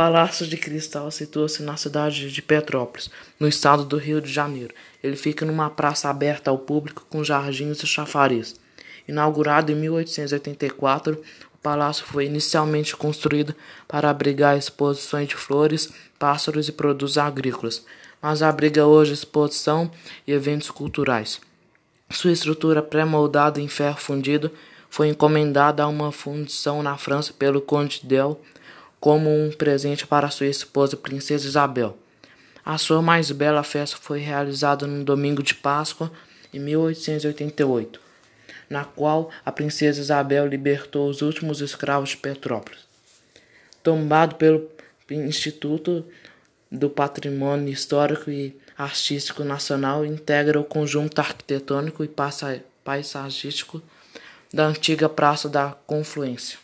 Palácio de Cristal situa-se na cidade de Petrópolis, no estado do Rio de Janeiro. Ele fica numa praça aberta ao público com jardins e chafariz. Inaugurado em 1884, o palácio foi inicialmente construído para abrigar exposições de flores, pássaros e produtos agrícolas, mas abriga hoje exposição e eventos culturais. Sua estrutura pré-moldada em ferro fundido foi encomendada a uma fundição na França pelo Conde Del como um presente para sua esposa, Princesa Isabel. A sua mais bela festa foi realizada no domingo de Páscoa, em 1888, na qual a Princesa Isabel libertou os últimos escravos de Petrópolis. Tombado pelo Instituto do Patrimônio Histórico e Artístico Nacional, integra o conjunto arquitetônico e paisagístico da antiga Praça da Confluência.